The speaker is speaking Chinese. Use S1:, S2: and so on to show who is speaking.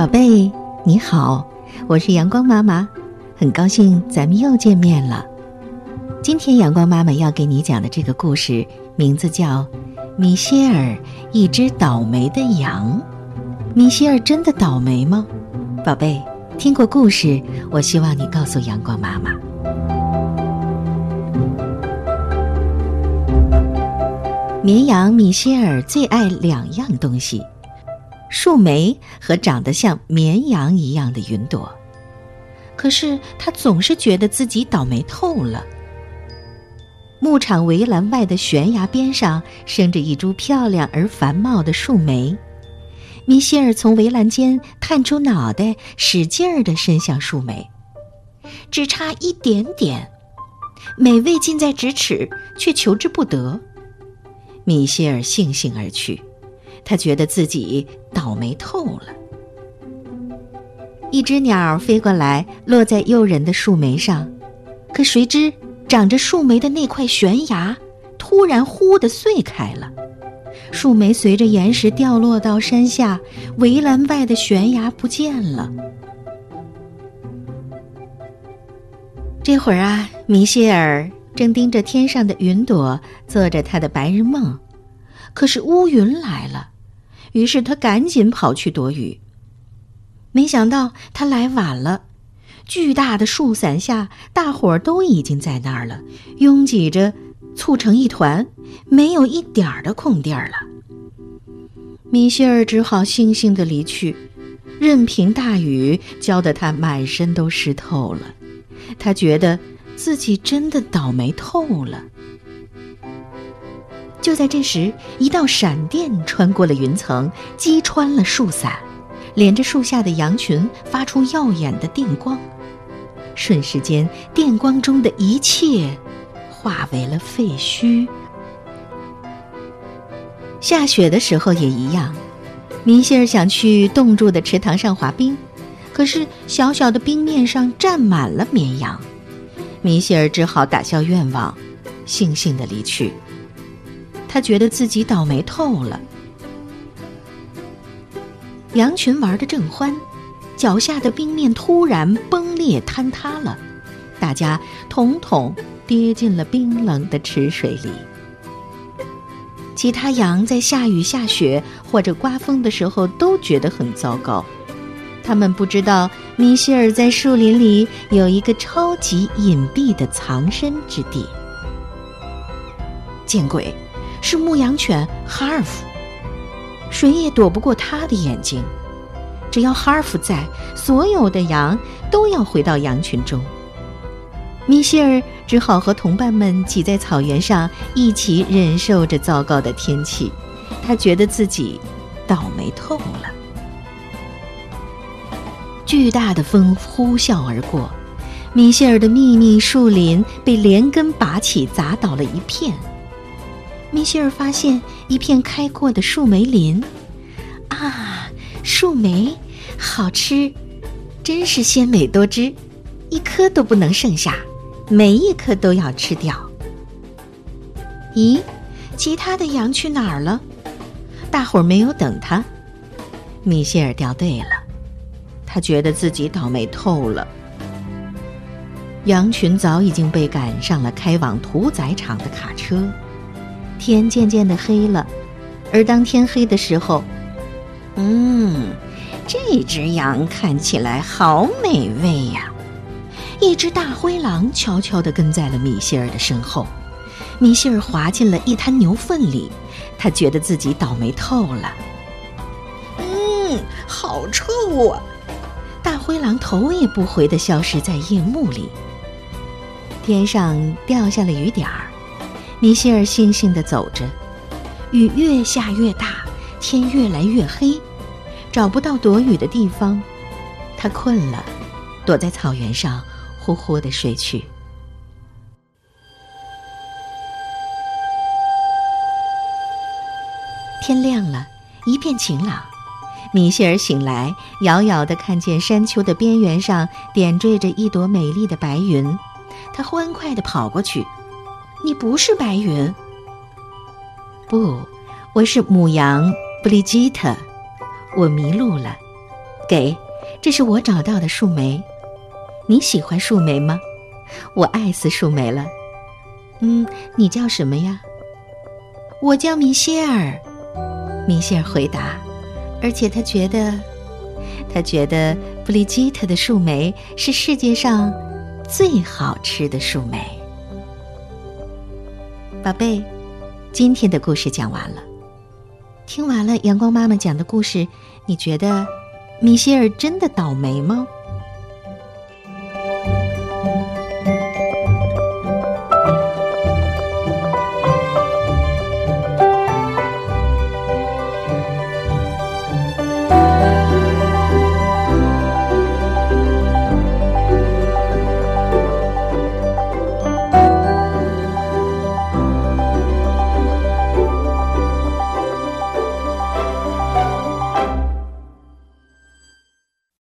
S1: 宝贝，你好，我是阳光妈妈，很高兴咱们又见面了。今天阳光妈妈要给你讲的这个故事，名字叫《米歇尔，一只倒霉的羊》。米歇尔真的倒霉吗？宝贝，听过故事，我希望你告诉阳光妈妈。绵羊米歇尔最爱两样东西：树莓和长得像绵羊一样的云朵。可是他总是觉得自己倒霉透了。牧场围栏外的悬崖边上生着一株漂亮而繁茂的树莓。米歇尔从围栏间探出脑袋，使劲儿地伸向树莓，只差一点点，美味近在咫尺，却求之不得。米歇尔悻悻而去，他觉得自己倒霉透了。一只鸟飞过来，落在诱人的树莓上，可谁知。长着树莓的那块悬崖，突然“呼”的碎开了，树莓随着岩石掉落到山下，围栏外的悬崖不见了。这会儿啊，米歇尔正盯着天上的云朵，做着他的白日梦，可是乌云来了，于是他赶紧跑去躲雨。没想到他来晚了。巨大的树伞下，大伙儿都已经在那儿了，拥挤着，簇成一团，没有一点儿的空地儿了。米歇尔只好悻悻地离去，任凭大雨浇得他满身都湿透了。他觉得自己真的倒霉透了。就在这时，一道闪电穿过了云层，击穿了树伞，连着树下的羊群发出耀眼的电光。瞬时间，电光中的一切化为了废墟。下雪的时候也一样，米歇尔想去冻住的池塘上滑冰，可是小小的冰面上站满了绵羊，米歇尔只好打消愿望，悻悻地离去。他觉得自己倒霉透了。羊群玩得正欢。脚下的冰面突然崩裂坍塌了，大家统统跌进了冰冷的池水里。其他羊在下雨下雪或者刮风的时候都觉得很糟糕，他们不知道米歇尔在树林里有一个超级隐蔽的藏身之地。见鬼，是牧羊犬哈尔夫，谁也躲不过他的眼睛。只要哈尔夫在，所有的羊都要回到羊群中。米歇尔只好和同伴们挤在草原上，一起忍受着糟糕的天气。他觉得自己倒霉透了。巨大的风呼啸而过，米歇尔的秘密树林被连根拔起，砸倒了一片。米歇尔发现一片开阔的树莓林，啊！树莓好吃，真是鲜美多汁，一颗都不能剩下，每一颗都要吃掉。咦，其他的羊去哪儿了？大伙儿没有等他。米歇尔掉队了，他觉得自己倒霉透了。羊群早已经被赶上了开往屠宰场的卡车。天渐渐的黑了，而当天黑的时候。嗯，这只羊看起来好美味呀！一只大灰狼悄悄地跟在了米歇尔的身后。米歇尔滑进了一滩牛粪里，他觉得自己倒霉透了。
S2: 嗯，好臭啊！
S1: 大灰狼头也不回地消失在夜幕里。天上掉下了雨点儿，米歇尔悻悻地走着，雨越下越大。天越来越黑，找不到躲雨的地方，他困了，躲在草原上呼呼的睡去。天亮了，一片晴朗。米歇尔醒来，遥遥的看见山丘的边缘上点缀着一朵美丽的白云，他欢快的跑过去：“你不是白云？不，我是母羊。”布丽吉特，我迷路了，给，这是我找到的树莓。你喜欢树莓吗？我爱死树莓了。嗯，你叫什么呀？我叫米歇尔。米歇尔回答，而且他觉得，他觉得布丽基特的树莓是世界上最好吃的树莓。宝贝，今天的故事讲完了。听完了阳光妈妈讲的故事，你觉得米歇尔真的倒霉吗？